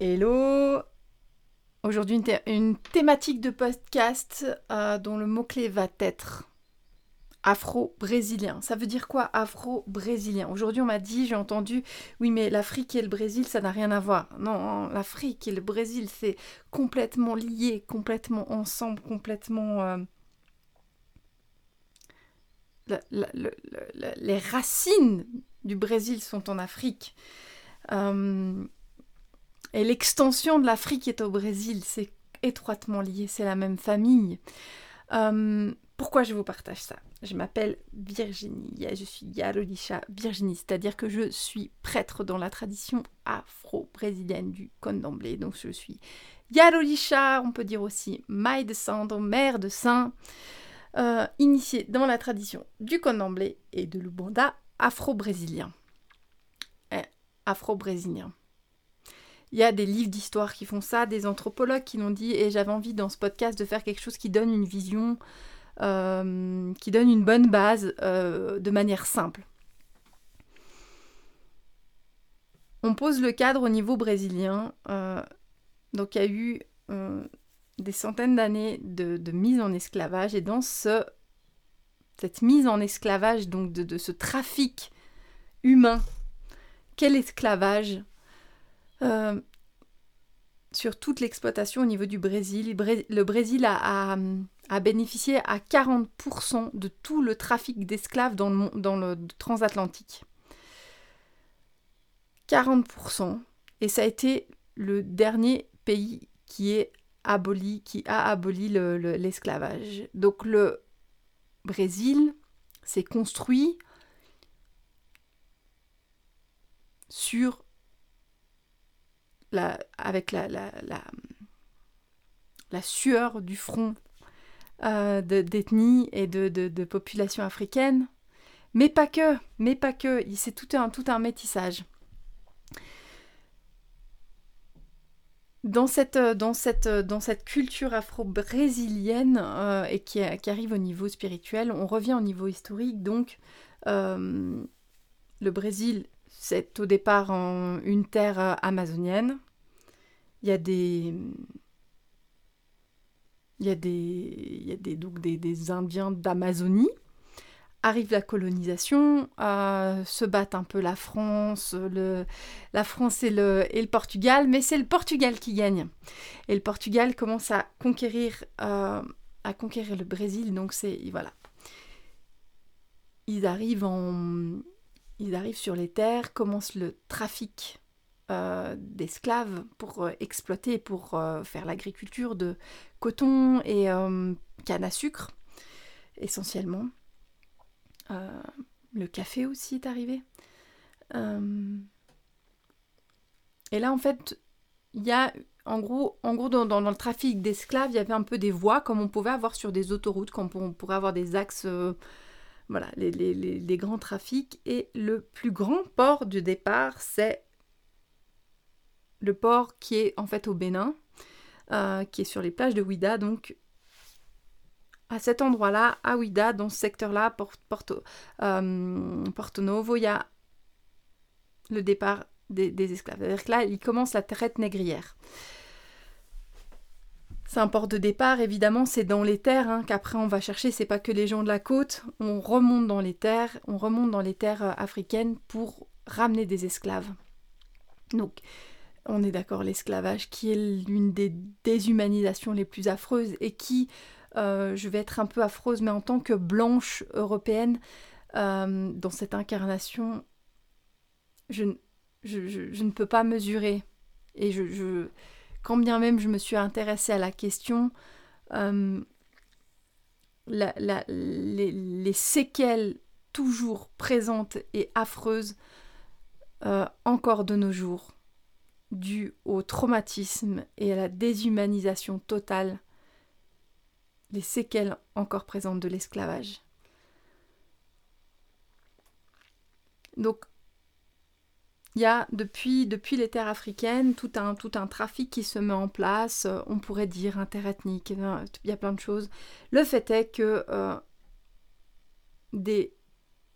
Hello Aujourd'hui une, thé- une thématique de podcast euh, dont le mot-clé va être afro-brésilien. Ça veut dire quoi afro-brésilien? Aujourd'hui on m'a dit, j'ai entendu, oui mais l'Afrique et le Brésil ça n'a rien à voir. Non, l'Afrique et le Brésil c'est complètement lié, complètement ensemble, complètement... euh, les racines du Brésil sont en Afrique. Euh, et l'extension de l'Afrique est au Brésil, c'est étroitement lié, c'est la même famille. Euh, pourquoi je vous partage ça? Je m'appelle Virginie, je suis Yarodisha Virginie, c'est-à-dire que je suis prêtre dans la tradition afro-brésilienne du Candomblé. Donc je suis Yarodisha, on peut dire aussi Maï de mère de saint, euh, initiée dans la tradition du Candomblé et de l'Ubanda afro-brésilien. Eh, afro-brésilien. Il y a des livres d'histoire qui font ça, des anthropologues qui l'ont dit, et j'avais envie dans ce podcast de faire quelque chose qui donne une vision, euh, qui donne une bonne base euh, de manière simple. On pose le cadre au niveau brésilien. euh, donc il y a eu des centaines d'années de, mise en esclavage, et dans ce, cette mise en esclavage, donc de ce trafic humain, quel esclavage euh, sur toute l'exploitation au niveau du Brésil. Bré- Le Brésil a, bénéficié à 40% de tout le trafic d'esclaves dans le, transatlantique. 40%. Et ça a été le dernier pays qui est aboli, qui a aboli le- le- l'esclavage. Donc le Brésil s'est construit sur avec la, la, la, sueur du front euh, de- d'ethnie et de, de, de population africaine. Mais pas que, mais pas que, c'est tout un, tout un métissage. Dans cette, dans cette, dans cette culture afro-brésilienne euh, et qui, qui arrive au niveau spirituel, on revient au niveau historique. Donc, euh, le Brésil, c'est au départ une terre euh, amazonienne. Il y a des. Il y a des, il y a des, donc des Indiens d'Amazonie. Arrive la colonisation, euh, se battent un peu la France, le, la France et le, et le Portugal, mais c'est le Portugal qui gagne. Et le Portugal commence à conquérir, euh, à conquérir le Brésil, donc c'est voilà. Ils arrivent en, ils arrivent sur les terres, commence le trafic euh, d'esclaves pour euh, exploiter, pour euh, faire l'agriculture de coton et canne à sucre, essentiellement. Le café aussi est arrivé. Et là, en fait, il y a, en gros, dans, le trafic d'esclaves, il y avait un peu des voies, comme on pouvait avoir sur des autoroutes, comme on pourrait avoir des axes, voilà, les, grands trafics. Et le plus grand port du départ, c'est le port qui est en fait au Bénin, euh, qui est sur les plages de Ouida, donc à cet endroit-là, à Ouida, dans ce secteur-là, euh, Porto Novo, il y a le départ des, des esclaves. C'est-à-dire que là, il commence la traite négrière. C'est un port de départ, évidemment, c'est dans les terres hein, qu'après on va chercher, c'est pas que les gens de la côte, on remonte dans les terres, on remonte dans les terres euh, africaines pour ramener des esclaves. Donc, on est d'accord, l'esclavage qui est l'une des déshumanisations les plus affreuses et qui, euh, je vais être un peu affreuse, mais en tant que blanche européenne, euh, dans cette incarnation, je, je, ne peux pas mesurer. Et je- quand bien même je me suis intéressée à la question, euh, les séquelles toujours présentes et affreuses euh, encore de nos jours, dues au traumatisme et à la déshumanisation totale, les séquelles encore présentes de l'esclavage. Donc, il y a depuis, depuis les terres africaines tout un, tout un trafic qui se met en place, euh, on pourrait dire interethnique, il y a plein de choses. Le fait est que euh, des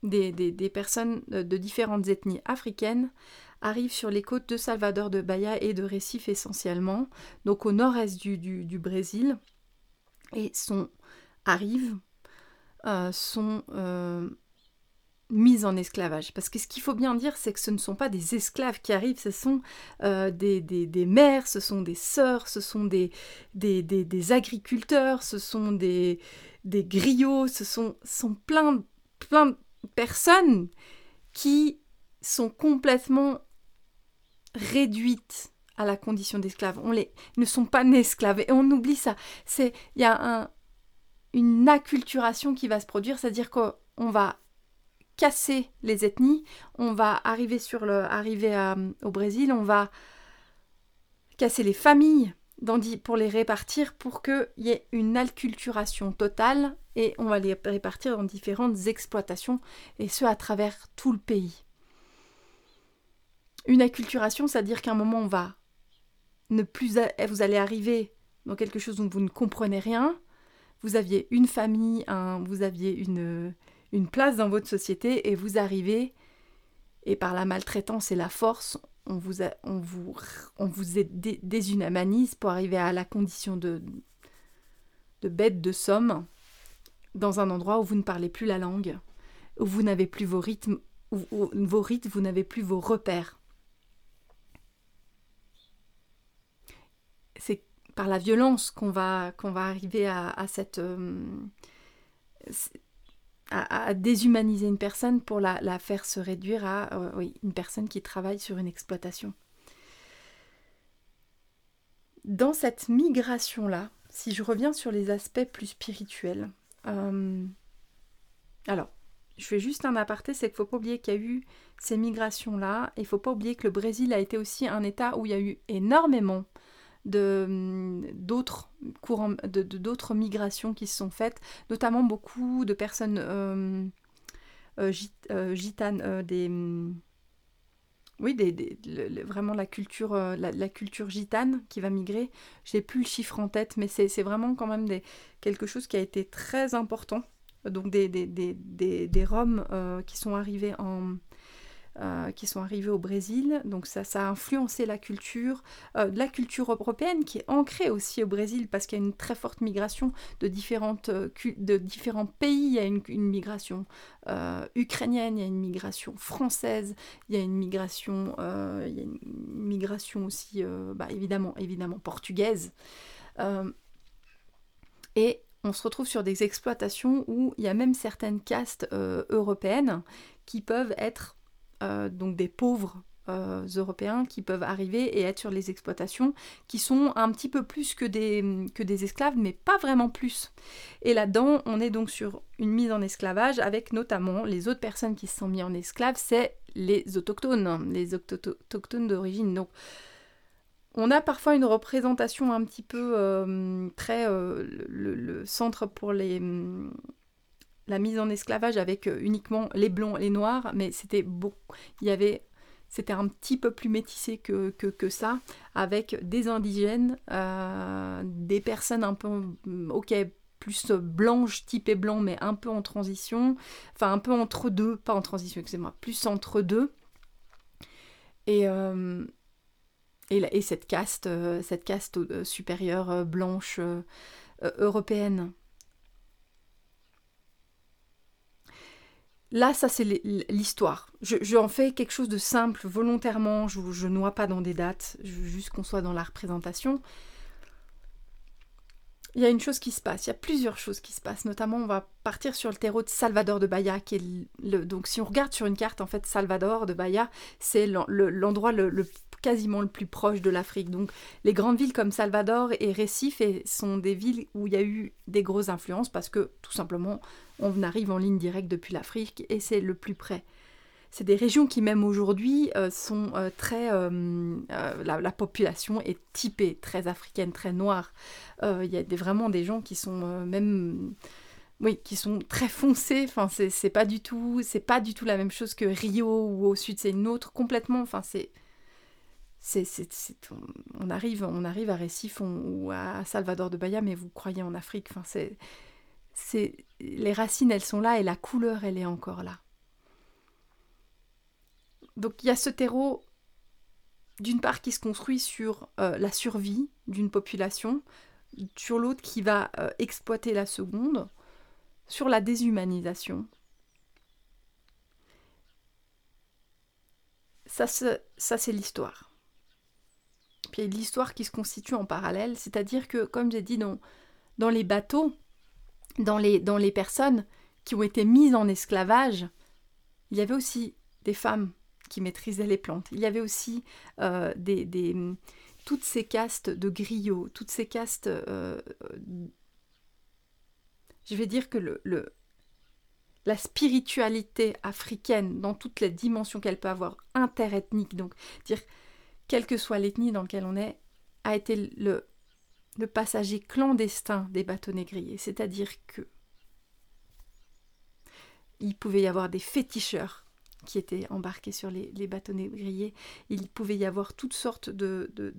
des, personnes de différentes ethnies africaines arrivent sur les côtes de Salvador de Bahia et de Recife essentiellement, donc au nord-est du, Brésil, et sont, arrivent, euh, sont euh, mises en esclavage. Parce que ce qu'il faut bien dire, c'est que ce ne sont pas des esclaves qui arrivent, ce sont euh, des, des, mères, ce sont des sœurs, ce sont des, des, agriculteurs, ce sont des, des griots, ce sont, sont plein, plein de personnes qui sont complètement réduites à la condition d'esclaves. On les ne sont pas nés esclaves et on oublie ça. C'est il y a un, une acculturation qui va se produire, c'est-à-dire qu'on va casser les ethnies, on va arriver sur le arriver au Brésil, on va casser les familles pour les répartir pour qu'il y ait une acculturation totale et on va les répartir dans différentes exploitations et ce à travers tout le pays. Une acculturation, c'est-à-dire qu'à un moment on va ne plus vous allez arriver dans quelque chose dont vous ne comprenez rien. Vous aviez une famille, vous aviez une, une place dans votre société et vous arrivez et par la maltraitance et la force, on vous, on vous, on vous déshumanise pour arriver à la condition de, de bête de somme dans un endroit où vous ne parlez plus la langue, où vous n'avez plus vos rythmes, où, vos rythmes, vous n'avez plus vos repères. C'est par la violence qu'on va, va arriver à, cette... Euh, à, déshumaniser une personne pour la, faire se réduire à euh, une personne qui travaille sur une exploitation. Dans cette migration-là, si je reviens sur les aspects plus spirituels, euh, alors, je fais juste un aparté, c'est qu'il ne faut pas oublier qu'il y a eu ces migrations-là, et il ne faut pas oublier que le Brésil a été aussi un État où il y a eu énormément d'autres courants de d'autres migrations qui se sont faites notamment beaucoup de personnes euh, euh, euh, gitanes des oui des, vraiment la culture la, culture gitane qui va migrer. J'ai plus le chiffre en tête mais c'est vraiment quand même quelque chose qui a été très important. Donc des, des Roms qui sont arrivés en, euh, qui sont arrivés au Brésil. Donc ça, ça a influencé la culture, euh, la culture européenne qui est ancrée aussi au Brésil parce qu'il y a une très forte migration de, différentes, euh, de différents pays. Il y a une, migration ukrainienne, il y a une migration française, il y a une migration, il y a une migration aussi, bah, évidemment, évidemment portugaise. et on se retrouve sur des exploitations où il y a même certaines castes européennes qui peuvent être euh, donc des pauvres euh, européens qui peuvent arriver et être sur les exploitations, qui sont un petit peu plus que des, que des esclaves, mais pas vraiment plus. Et là-dedans, on est donc sur une mise en esclavage avec notamment les autres personnes qui se sont mises en esclaves, c'est les autochtones, les autochtones d'origine. Donc, on a parfois une représentation un petit peu euh, très le, centre pour les la mise en esclavage avec euh, uniquement les blonds, les noirs, mais c'était beau. Il y avait c'était un petit peu plus métissé que, ça, avec des indigènes, euh, des personnes un peu, mm, ok, plus blanches, typées blanc, mais un peu en transition, enfin un peu entre deux, pas en transition, excusez-moi, plus entre deux. Et, euh, cette caste supérieure blanche européenne. Là, ça c'est l'histoire. Je, en fais quelque chose de simple, volontairement, je ne noie pas dans des dates, juste qu'on soit dans la représentation. Il y a une chose qui se passe, il y a plusieurs choses qui se passent, notamment on va partir sur le terreau de Salvador de Bahia, qui donc si on regarde sur une carte, en fait, Salvador de Bahia, c'est l'endroit le, quasiment le plus proche de l'Afrique. Donc les grandes villes comme Salvador et Recife sont des villes où il y a eu des grosses influences parce que tout simplement on arrive en ligne directe depuis l'Afrique et c'est le plus près. C'est des régions qui même aujourd'hui euh, sont euh, très... Euh, la, population est typée, très africaine, très noire. Il y a vraiment des gens qui sont même... Oui, qui sont très foncés. Enfin, c'est pas du tout, c'est pas du tout la même chose que Rio ou au sud, c'est une autre complètement. Enfin, c'est on, arrive, à Recife ou à Salvador de Bahia, mais vous croyez en Afrique. Enfin, c'est, les racines, elles sont là et la couleur, elle est encore là. donc il y a ce terreau, d'une part, qui se construit sur euh, la survie d'une population, sur l'autre qui va euh, exploiter la seconde, sur la déshumanisation. Ça c'est l'histoire. Puis il y a l'histoire qui se constitue en parallèle, c'est-à-dire que, comme j'ai dit, dans, les bateaux, dans les, dans les personnes qui ont été mises en esclavage, il y avait aussi des femmes qui maîtrisaient les plantes. Il y avait aussi euh, des, des, toutes ces castes de griots, toutes ces castes... Euh, je vais dire que le, le, la spiritualité africaine, dans toutes les dimensions qu'elle peut avoir, interethnique, donc dire quelle que soit l'ethnie dans laquelle on est, a été le, le passager clandestin des bateaux négriers. C'est-à-dire que il pouvait y avoir des féticheurs qui étaient embarqués sur les, bateaux négriers. Il pouvait y avoir toutes sortes de, de,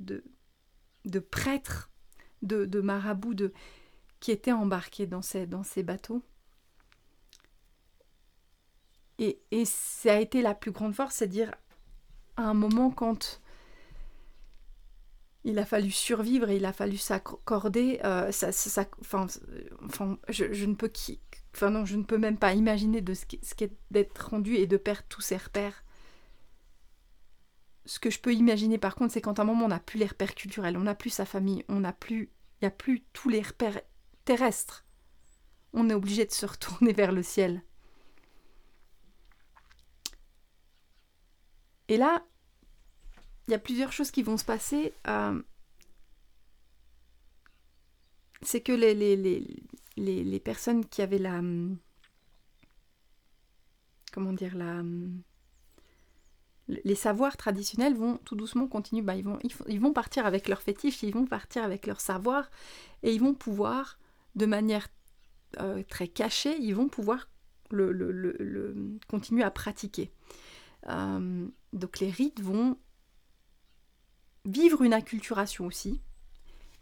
de, prêtres, de, de marabouts de, qui étaient embarqués dans ces, dans ces bateaux. Et, et ça a été la plus grande force, c'est dire à un moment quand il a fallu survivre et il a fallu s'accorder. Euh, enfin, je, ne peux enfin non, je ne peux même pas imaginer de ce qu'est d'être rendu et de perdre tous ses repères. Ce que je peux imaginer par contre, c'est quand à un moment on n'a plus les repères culturels, on n'a plus sa famille, on n'a plus, il n'y a plus tous les repères terrestres. On est obligé de se retourner vers le ciel. Et là, il y a plusieurs choses qui vont se passer. Euh, c'est que les, les, les, les, personnes qui avaient la... Comment dire la... Les savoirs traditionnels vont tout doucement continuer, bah, ils, vont, ils, vont partir avec leurs fétiches, ils vont partir avec leur savoir, et ils vont pouvoir, de manière euh, très cachée, ils vont pouvoir le, le, le, continuer à pratiquer. Euh, donc les rites vont vivre une acculturation aussi,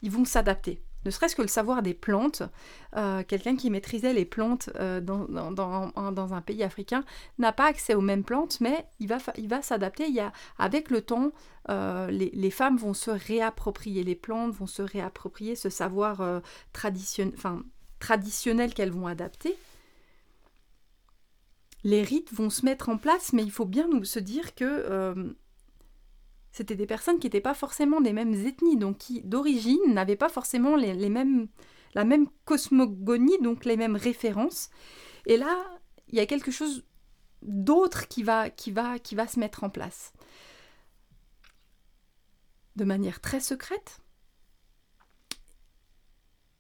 ils vont s'adapter. Ne serait-ce que le savoir des plantes, euh, quelqu'un qui maîtrisait les plantes euh, dans, dans, un pays africain n'a pas accès aux mêmes plantes, mais il va, il va s'adapter. Avec le temps, euh, les, les, femmes vont se réapproprier les plantes, vont se réapproprier ce savoir traditionnel qu'elles vont adapter. Les rites vont se mettre en place, mais il faut bien nous se dire que c'était des personnes qui n'étaient pas forcément des mêmes ethnies, donc qui d'origine n'avaient pas forcément la même cosmogonie, donc les mêmes références. Et là, il y a quelque chose d'autre qui va, qui, va, qui va se mettre en place. De manière très secrète.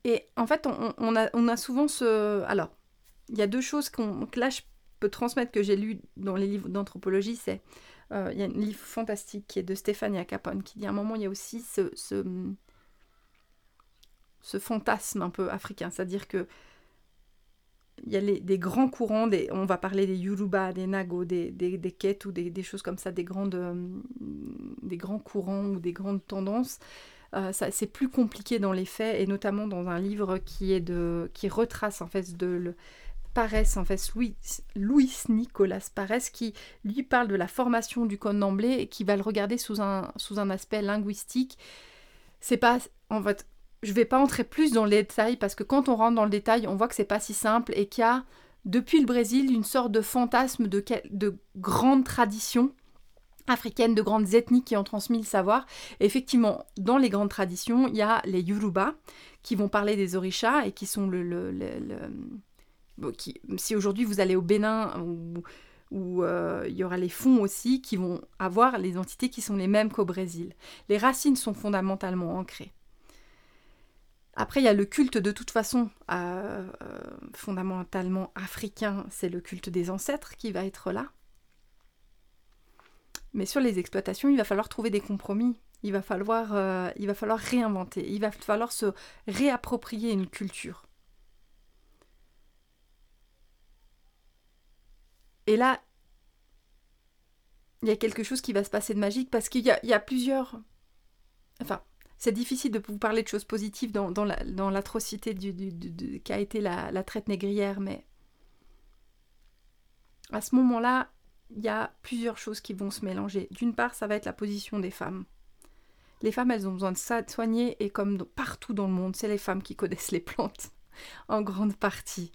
Et en fait, on, a, souvent ce... Alors, il y a deux choses que là, je peux transmettre que j'ai lu dans les livres d'anthropologie, c'est il y a un livre fantastique qui est de Stéphania Capone qui dit à un moment il y a aussi ce, fantasme un peu africain, c'est-à-dire que il y a des grands courants, on va parler des Yoruba, des Nago, des, des, des ou des, choses comme ça, des, grandes, euh, des grands courants ou des grandes tendances. Euh, c'est plus compliqué dans les faits, et notamment dans un livre qui, est de, qui retrace en fait de, Parès, en fait, Louis, Louis Nicolas Parès, qui lui parle de la formation du code d'emblée et qui va le regarder sous un, sous un aspect linguistique. C'est pas, en fait, je vais pas entrer plus dans les détails parce que quand on rentre dans le détail, on voit que c'est pas si simple et qu'il y a, depuis le Brésil, une sorte de fantasme de, de grandes traditions africaines, de grandes ethnies qui ont transmis le savoir. effectivement, dans les grandes traditions, il y a les Yoruba qui vont parler des orishas et qui sont le si aujourd'hui vous allez au Bénin où, euh, il y aura les fonds aussi qui vont avoir les entités qui sont les mêmes qu'au Brésil. Les racines sont fondamentalement ancrées. Après, il y a le culte de toute façon euh, euh, fondamentalement africain, c'est le culte des ancêtres qui va être là. Mais sur les exploitations, il va falloir trouver des compromis. Il va falloir, il va falloir réinventer. Il va falloir se réapproprier une culture. Et là, il y a quelque chose qui va se passer de magique parce qu'il y a, plusieurs... Enfin, c'est difficile de vous parler de choses positives dans, l'atrocité qu'a été la, traite négrière, mais à ce moment-là, il y a plusieurs choses qui vont se mélanger. D'une part, ça va être la position des femmes. Les femmes, elles ont besoin de soigner et comme partout dans le monde, c'est les femmes qui connaissent les plantes en grande partie.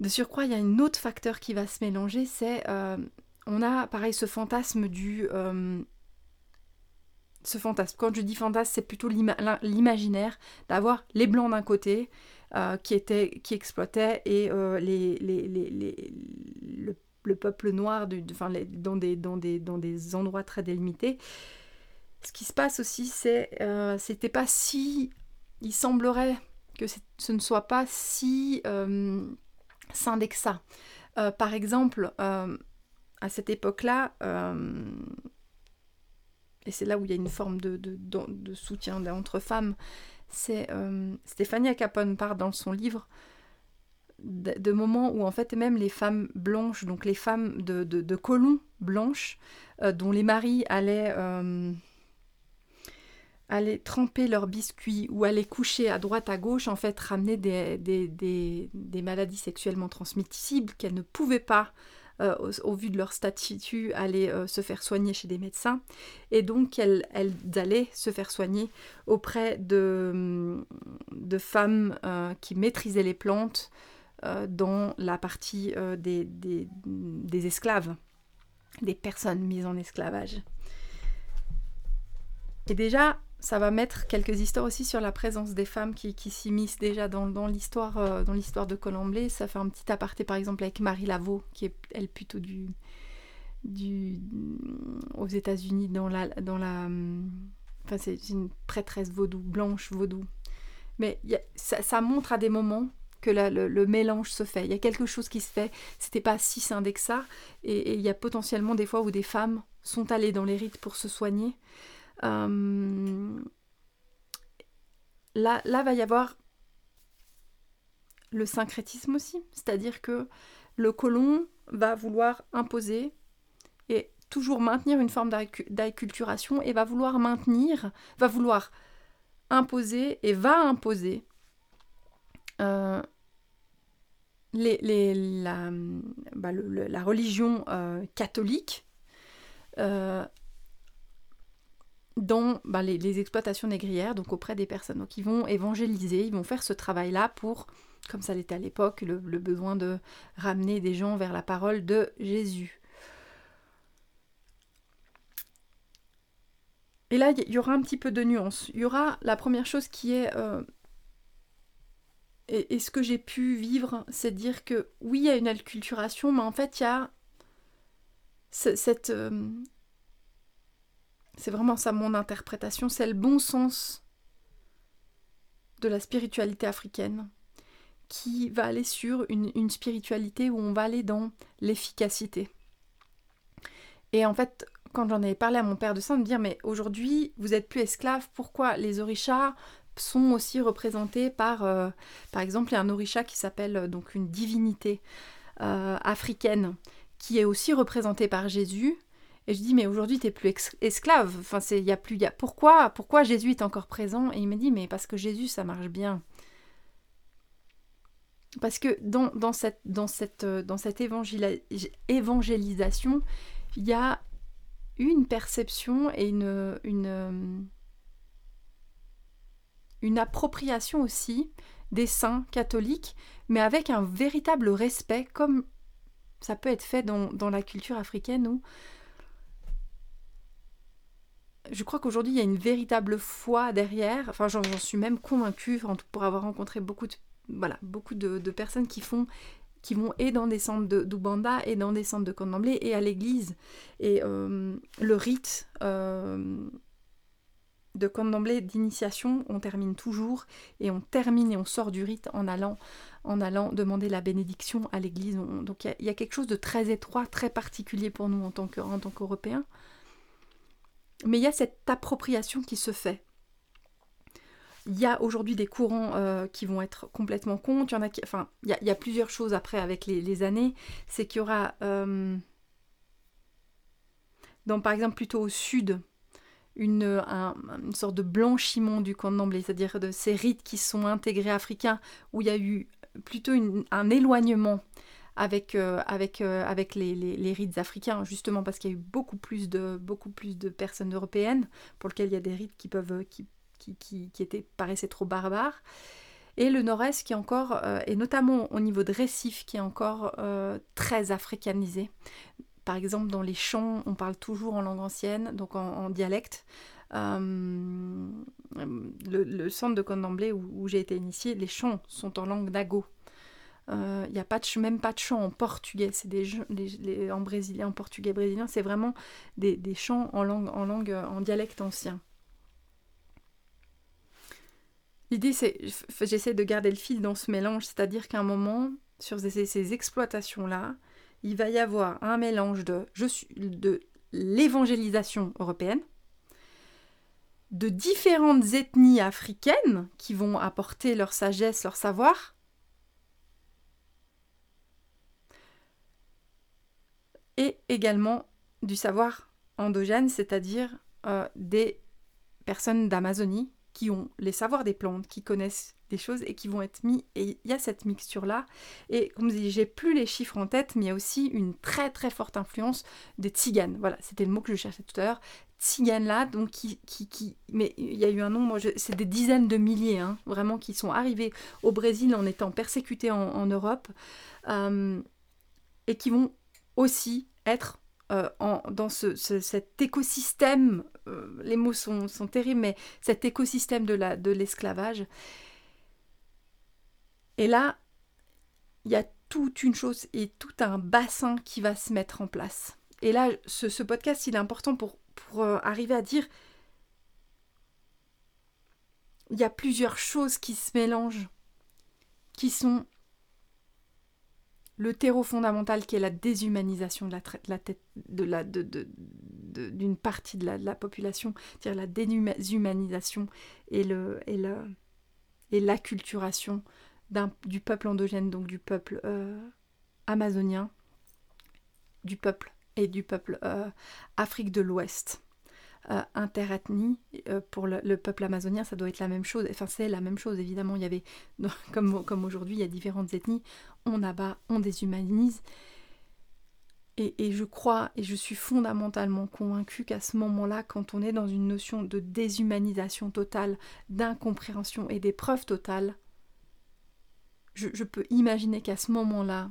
De surcroît, il y a un autre facteur qui va se mélanger, c'est euh, on a pareil ce fantasme du euh, ce fantasme. Quand je dis fantasme, c'est plutôt l'imaginaire d'avoir les blancs d'un côté euh, qui exploitaient et les, le, peuple noir enfin, dans, des, dans, des, endroits très délimités ce qui se passe aussi, c'est c'était pas si. Il semblerait que ce ne soit pas si euh, ça. Euh, par exemple, euh, à cette époque-là, et c'est là où il y a une forme de, soutien entre femmes, c'est Stéphanie Capone part dans son livre de, moments où en fait même les femmes blanches, donc les femmes de colons blanches, dont les maris allaient aller tremper leurs biscuits ou aller coucher à droite à gauche, en fait, ramener des, des, maladies sexuellement transmissibles qu'elles ne pouvaient pas, euh, au, vu de leur statut, aller euh, se faire soigner chez des médecins. Et donc, elles, elles allaient se faire soigner auprès de, de femmes euh, qui maîtrisaient les plantes dans la partie des, des esclaves, des personnes mises en esclavage. Et déjà, ça va mettre quelques histoires aussi sur la présence des femmes qui, s'immiscent déjà dans, l'histoire euh, dans l'histoire de Colomblé. Ça fait un petit aparté par exemple avec Marie Laveau, qui est elle plutôt du, du aux États-Unis dans la dans la enfin c'est une prêtresse vaudou blanche vaudou. Mais ça, montre à des moments que le, mélange se fait. Il y a quelque chose qui se fait. C'était pas si scindé que ça. Et il y a potentiellement des fois où des femmes sont allées dans les rites pour se soigner. Euh, là, là va y avoir le syncrétisme aussi, c'est-à-dire que le colon va vouloir imposer et toujours maintenir une forme d'acculturation et va vouloir maintenir, va vouloir imposer et va imposer euh, bah, la, religion euh, catholique dans bah, les, exploitations négrières, donc auprès des personnes. Donc ils vont évangéliser, ils vont faire ce travail-là pour, comme ça l'était à l'époque, le, besoin de ramener des gens vers la parole de Jésus. Et là, il y aura un petit peu de nuance. Il y aura la première chose qui est... Euh, et, ce que j'ai pu vivre, c'est dire que oui, il y a une acculturation, mais en fait, il y a cette... Euh, c'est vraiment ça mon interprétation, c'est le bon sens de la spiritualité africaine qui va aller sur une, spiritualité où on va aller dans l'efficacité. Et en fait, quand j'en avais parlé à mon père de ça, me dire mais aujourd'hui vous êtes plus esclave, pourquoi les orishas sont aussi représentés par, euh, par exemple, il y a un orisha qui s'appelle euh, donc une divinité euh, africaine qui est aussi représentée par Jésus et je dis, mais aujourd'hui, tu n'es plus esclave. Enfin, y a plus. Pourquoi, pourquoi Jésus est encore présent? Et il me dit, mais parce que Jésus, ça marche bien. Parce que dans, cette, cette évangélisation, il y a une perception et une, une, une appropriation aussi des saints catholiques, mais avec un véritable respect, comme ça peut être fait dans, dans la culture africaine où je crois qu'aujourd'hui, il y a une véritable foi derrière. J'en suis même convaincue, pour avoir rencontré beaucoup de, personnes qui font qui vont et dans des centres d'Ubanda et dans des centres de Candomblé et à l'église. Et euh, le rite euh, de Candomblé d'initiation, on termine toujours et on termine et on sort du rite en allant, en allant demander la bénédiction à l'église. Donc il y, a quelque chose de très étroit, très particulier pour nous en tant qu'Européens. Mais il y a cette appropriation qui se fait. Il y a aujourd'hui des courants euh, qui vont être complètement contre. Il y en a il y, a, plusieurs choses après avec les, années. C'est qu'il y aura, euh, par exemple, plutôt au sud, une, une sorte de blanchiment du candomblé, c'est-à-dire de ces rites qui sont intégrés africains, où il y a eu plutôt un éloignement avec, avec, avec les, les, rites africains, justement parce qu'il y a eu beaucoup plus de, beaucoup plus de personnes européennes pour lesquelles il y a des rites qui, peuvent, qui, qui, qui, qui étaient, paraissaient trop barbares et le nord-est qui est encore, et notamment au niveau de Récif, qui est encore très africanisé. Par exemple, dans les chants, on parle toujours en langue ancienne, donc en, dialecte. Euh, le, centre de Condamblé où, où j'ai été initiée, les chants sont en langue dago. Il euh, n'y a pas même pas de chants en portugais, c'est des en brésilien, en portugais brésilien, c'est vraiment des, chants en langue, en langue, en dialecte ancien. L'idée, c'est, j'essaie de garder le fil dans ce mélange, c'est-à-dire qu'à un moment, sur ces, ces exploitations-là, il va y avoir un mélange de, de l'évangélisation européenne, de différentes ethnies africaines qui vont apporter leur sagesse, leur savoir, et également du savoir endogène, c'est-à-dire euh, des personnes d'Amazonie qui ont les savoirs des plantes, qui connaissent des choses et qui vont être mis. Et il y a cette mixture-là. Et comme je dis, j'ai plus les chiffres en tête, mais il y a aussi une très très forte influence des tziganes. Voilà, c'était le mot que je cherchais tout à l'heure. Tziganes là, donc qui, qui, Mais il y a eu un nombre, c'est des dizaines de milliers, hein, vraiment, qui sont arrivés au Brésil en étant persécutés en, Europe. Euh, et qui vont aussi être euh, en, dans ce, cet écosystème, euh, les mots sont, sont, terribles, mais cet écosystème de l'esclavage. De et là, il y a toute une chose et tout un bassin qui va se mettre en place. Et là, ce, podcast, il est important pour, pour euh, arriver à dire, il y a plusieurs choses qui se mélangent, qui sont le terreau fondamental qui est la déshumanisation d'une partie de la, population, c'est-à-dire la déshumanisation et l'acculturation du peuple endogène, donc du peuple euh, amazonien, du peuple et du peuple euh, Afrique de l'Ouest. Euh, interethnie pour le, peuple amazonien, ça doit être la même chose. Enfin, c'est la même chose, évidemment. Il y avait, comme, aujourd'hui, il y a différentes ethnies. On abat, on déshumanise. Et, je crois et je suis fondamentalement convaincue qu'à ce moment-là, quand on est dans une notion de déshumanisation totale, d'incompréhension et d'épreuve totale, je, peux imaginer qu'à ce moment-là,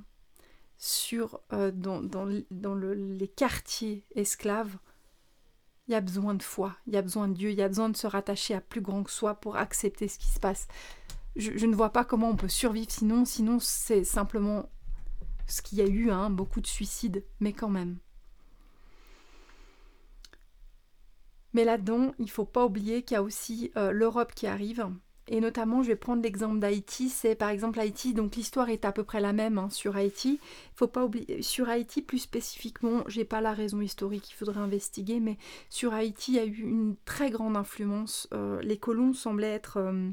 sur euh, dans, les quartiers esclaves, il y a besoin de foi, il y a besoin de Dieu, il y a besoin de se rattacher à plus grand que soi pour accepter ce qui se passe. Je, ne vois pas comment on peut survivre sinon, sinon c'est simplement ce qu'il y a eu, hein, beaucoup de suicides, mais quand même. Mais là-dedans, il ne faut pas oublier qu'il y a aussi euh, l'Europe qui arrive, et notamment, je vais prendre l'exemple d'Haïti. C'est par exemple Haïti, donc l'histoire est à peu près la même hein, sur Haïti. Faut pas oublier, sur Haïti plus spécifiquement, j'ai pas la raison historique, il faudrait investiguer, mais sur Haïti, il y a eu une très grande influence. Euh, les colons semblaient être. Euh,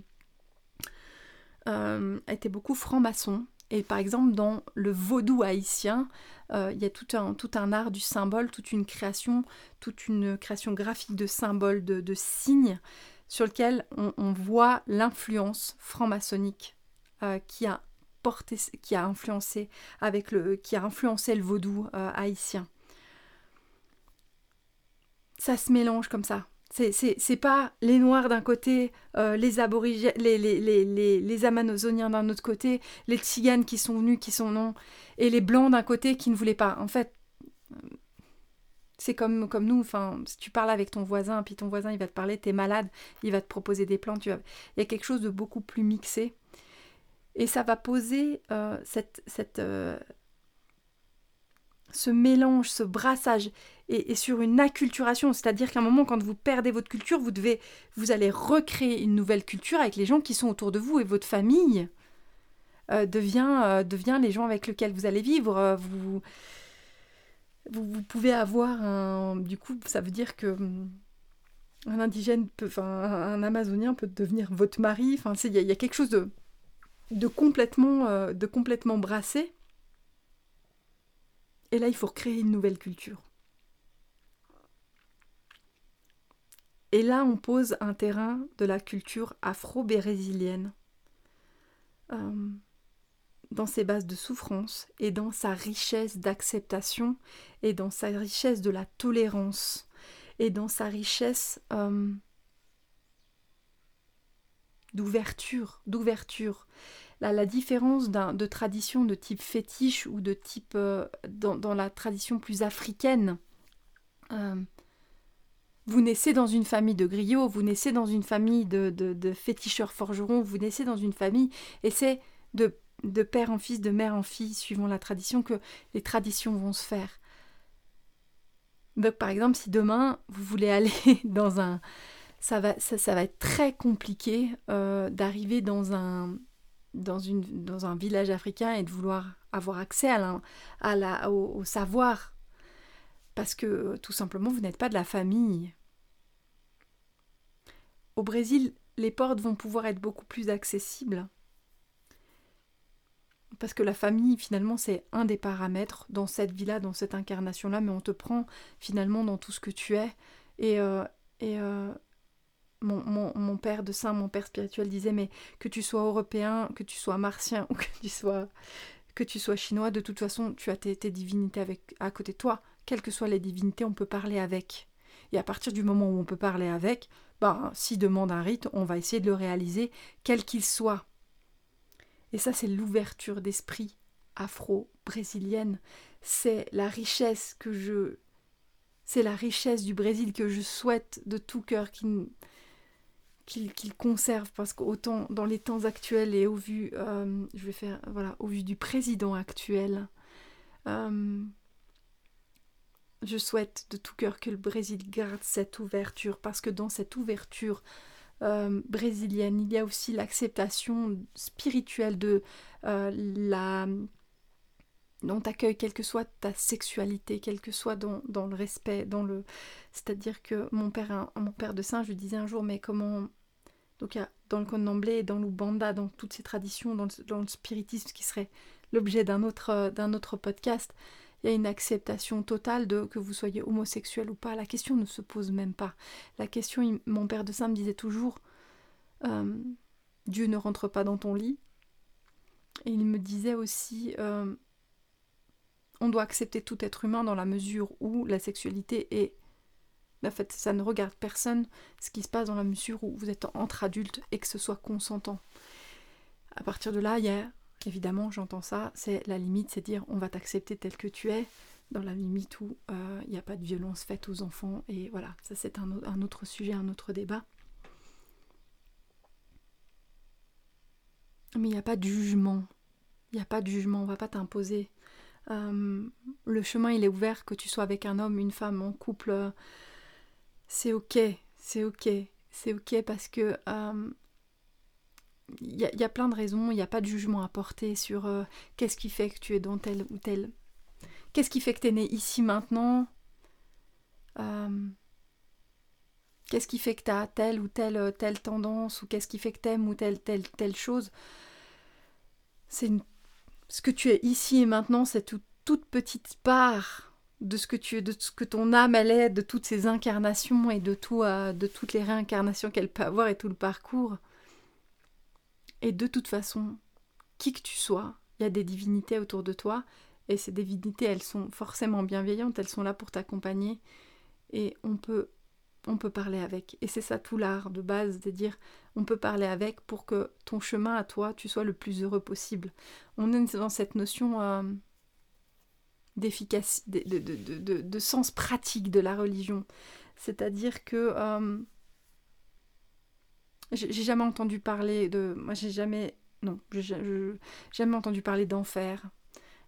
euh, étaient beaucoup francs-maçons. Et par exemple, dans le vaudou haïtien, il y a tout un, tout un art du symbole, toute une création, toute une création graphique de symboles, de signes sur lequel on, voit l'influence franc-maçonnique euh, qui a porté, qui a influencé avec le, qui a influencé le vaudou euh, haïtien. Ça se mélange comme ça. C'est pas les noirs d'un côté, euh, les aborigènes, les, les, les, les, amazoniens d'un autre côté, les tziganes qui sont venus, qui sont non, et les blancs d'un côté qui ne voulaient pas. En fait, c'est comme, comme nous, enfin, si tu parles avec ton voisin, puis ton voisin il va te parler, t'es malade, il va te proposer des plantes, tu il y a quelque chose de beaucoup plus mixé. Et ça va poser euh, cette, euh, ce mélange, ce brassage, et, sur une acculturation, c'est-à-dire qu'à un moment, quand vous perdez votre culture, vous devez, vous allez recréer une nouvelle culture avec les gens qui sont autour de vous et votre famille euh, devient, devient les gens avec lesquels vous allez vivre. vous vous, pouvez avoir un. Du coup, ça veut dire que hum, un indigène, enfin, un amazonien peut devenir votre mari. Enfin, il y, a quelque chose de, de, complètement, euh, de complètement brassé. Et là, il faut recréer une nouvelle culture. Et là, on pose un terrain de la culture afro-brésilienne. Hum, dans ses bases de souffrance et dans sa richesse d'acceptation et dans sa richesse de la tolérance et dans sa richesse euh, d'ouverture, d'ouverture. La, la différence de tradition de type fétiche ou de type euh, dans, la tradition plus africaine. Euh, vous naissez dans une famille de griots, vous naissez dans une famille de, de féticheurs forgerons, vous naissez dans une famille, et c'est de de père en fils, de mère en fille, suivant la tradition, que les traditions vont se faire. Donc par exemple, si demain vous voulez aller dans un... Ça va, ça, va être très compliqué euh, d'arriver dans un, village africain et de vouloir avoir accès à la, au, savoir. Parce que tout simplement, vous n'êtes pas de la famille. Au Brésil, les portes vont pouvoir être beaucoup plus accessibles parce que la famille, finalement, c'est un des paramètres dans cette vie-là, dans cette incarnation-là, mais on te prend finalement dans tout ce que tu es. Et, euh, et euh, mon, père de saint, mon père spirituel disait, mais que tu sois européen, que tu sois martien ou que tu sois, que tu sois chinois, de toute façon, tu as tes, divinités avec, à côté de toi. Quelles que soient les divinités, on peut parler avec. Et à partir du moment où on peut parler avec, ben, s'il demande un rite, on va essayer de le réaliser, quel qu'il soit. Et ça, c'est l'ouverture d'esprit afro-brésilienne. C'est la richesse que je. C'est la richesse du Brésil que je souhaite de tout cœur qu'il conserve parce qu'autant dans les temps actuels et au vu euh, voilà au vu du président actuel euh, je souhaite de tout cœur que le Brésil garde cette ouverture parce que dans cette ouverture euh, brésilienne. Il y a aussi l'acceptation spirituelle de euh, la dont t'accueille quelle que soit ta sexualité, quel que soit dans, le respect, dans le c'est-à-dire que mon père mon père de saint, je lui disais un jour mais comment donc dans le Connemblé, dans l'Ubanda, dans toutes ces traditions, dans le, dans le spiritisme qui serait l'objet d'un autre, d'un autre podcast, il y a une acceptation totale de que vous soyez homosexuel ou pas. La question ne se pose même pas. La question, mon père de saint me disait toujours, euh, Dieu ne rentre pas dans ton lit. Et il me disait aussi, euh, on doit accepter tout être humain dans la mesure où la sexualité est... En fait, ça ne regarde personne ce qui se passe dans la mesure où vous êtes entre adultes et que ce soit consentant. À partir de là, il y a évidemment, j'entends ça, c'est la limite, c'est dire on va t'accepter tel que tu es, dans la limite où euh, il n'y a pas de violence faite aux enfants, et voilà, ça c'est un, autre sujet, un autre débat. Mais il n'y a pas de jugement, il n'y a pas de jugement, on va pas t'imposer. Euh, le chemin il est ouvert, que tu sois avec un homme, une femme, en couple, c'est ok, c'est ok, c'est ok parce que euh, il y, a plein de raisons, il n'y a pas de jugement à porter sur euh, qu'est-ce qui fait que tu es dans tel ou tel. Qu'est-ce qui fait que tu es né ici maintenant euh, Qu'est-ce qui fait que tu as telle ou telle, euh, telle tendance Ou qu'est-ce qui fait que tu aimes ou telle, telle, telle chose C'est Ce que tu es ici et maintenant, c'est toute petite part de ce que tu de ce que ton âme elle est, de toutes ces incarnations et de tout, de toutes les réincarnations qu'elle peut avoir et tout le parcours. Et de toute façon, qui que tu sois, il y a des divinités autour de toi, et ces divinités, elles sont forcément bienveillantes, elles sont là pour t'accompagner, et on peut, on peut parler avec. Et c'est ça tout l'art de base, de dire on peut parler avec pour que ton chemin à toi, tu sois le plus heureux possible. On est dans cette notion euh, d'efficacité, de, sens pratique de la religion. C'est-à-dire que euh, j'ai jamais entendu parler de. Moi, j'ai jamais. Non, j'ai jamais entendu parler d'enfer.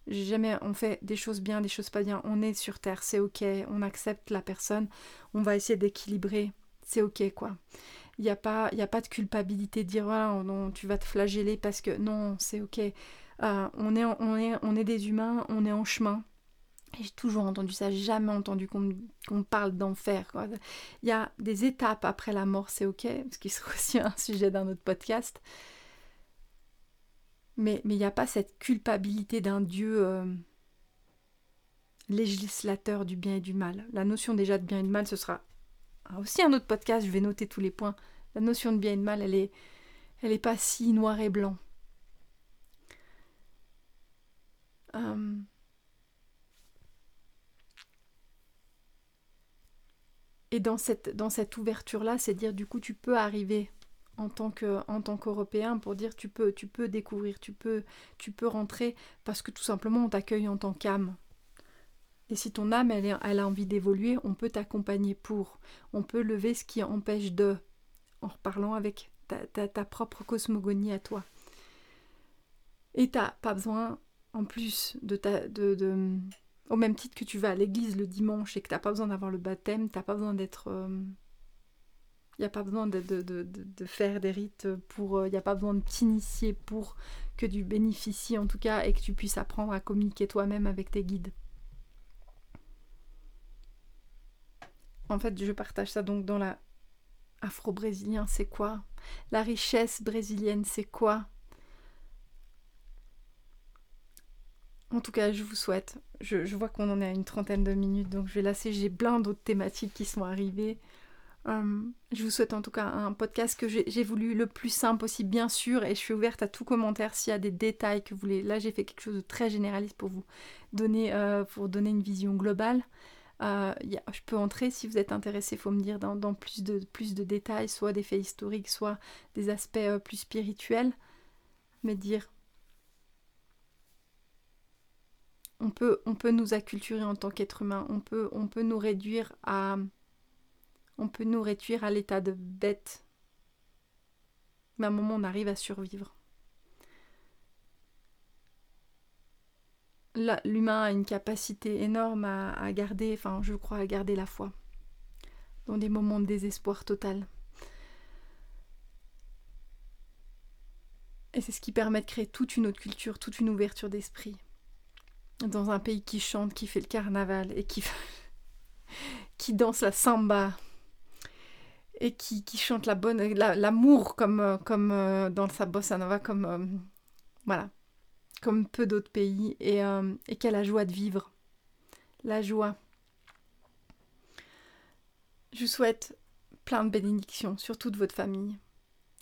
J'ai jamais. On fait des choses bien, des choses pas bien. On est sur Terre, c'est ok. On accepte la personne. On va essayer d'équilibrer. C'est ok, quoi. Il n'y a, pas, y a pas de culpabilité de dire voilà, non, tu vas te flageller parce que non, c'est ok. Euh, on, est, on, est, on est des humains, on est en chemin. J'ai toujours entendu ça, jamais entendu qu'on parle d'enfer. Il y a des étapes après la mort, c'est ok, ce qui sera aussi un sujet d'un autre podcast. Mais il n'y a pas cette culpabilité d'un Dieu euh, législateur du bien et du mal. La notion déjà de bien et de mal, ce sera aussi un autre podcast, je vais noter tous les points. La notion de bien et de mal, elle est, elle est pas si noir et blanc. Euh, et dans cette, ouverture-là, c'est dire du coup tu peux arriver en tant que en tant qu'Européen pour dire tu peux tu peux découvrir, tu peux tu peux rentrer parce que tout simplement on t'accueille en tant qu'âme. Et si ton âme elle, a envie d'évoluer, on peut t'accompagner pour. On peut lever ce qui empêche de en reparlant avec ta, ta, propre cosmogonie à toi. Et t'as pas besoin en plus de ta de au même titre que tu vas à l'église le dimanche et que t'as pas besoin d'avoir le baptême, t'as pas besoin d'être. Il euh, n'y a pas besoin de, faire des rites pour. Il euh, n'y a pas besoin de t'initier pour que tu bénéficies en tout cas et que tu puisses apprendre à communiquer toi-même avec tes guides. En fait, je partage ça donc dans la afro-brésilien, c'est quoi? La richesse brésilienne, c'est quoi? En tout cas, je vous souhaite. Je, vois qu'on en est à une trentaine de minutes, donc je vais lasser. J'ai plein d'autres thématiques qui sont arrivées. Hum, je vous souhaite en tout cas un podcast que j'ai voulu le plus simple possible, bien sûr, et je suis ouverte à tout commentaire s'il y a des détails que vous voulez. Là, j'ai fait quelque chose de très généraliste pour vous donner, euh, pour donner une vision globale. Euh, je peux entrer si vous êtes intéressé, il faut me dire dans, plus, de, plus de détails, soit des faits historiques, soit des aspects euh, plus spirituels. Mais dire on peut, nous acculturer en tant qu'être humain, on peut, nous réduire à on peut nous réduire à l'état de bête. Mais à un moment on arrive à survivre. L'humain a une capacité énorme à, garder, enfin je crois à garder la foi dans des moments de désespoir total. Et c'est ce qui permet de créer toute une autre culture, toute une ouverture d'esprit dans un pays qui chante, qui fait le carnaval et qui, danse la samba et qui, chante la bonne l'amour comme, euh, comme euh, dans sa bossa nova comme euh, voilà comme peu d'autres pays et, et qui a la joie de vivre. La joie. Je vous souhaite plein de bénédictions sur toute votre famille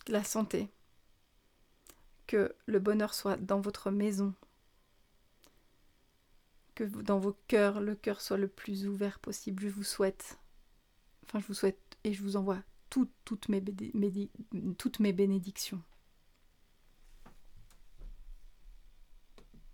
la santé. Que le bonheur soit dans votre maison que dans vos cœurs, le cœur soit le plus ouvert possible. Je vous souhaite, enfin je vous souhaite et je vous envoie toutes, toutes, mes, toutes mes bénédictions.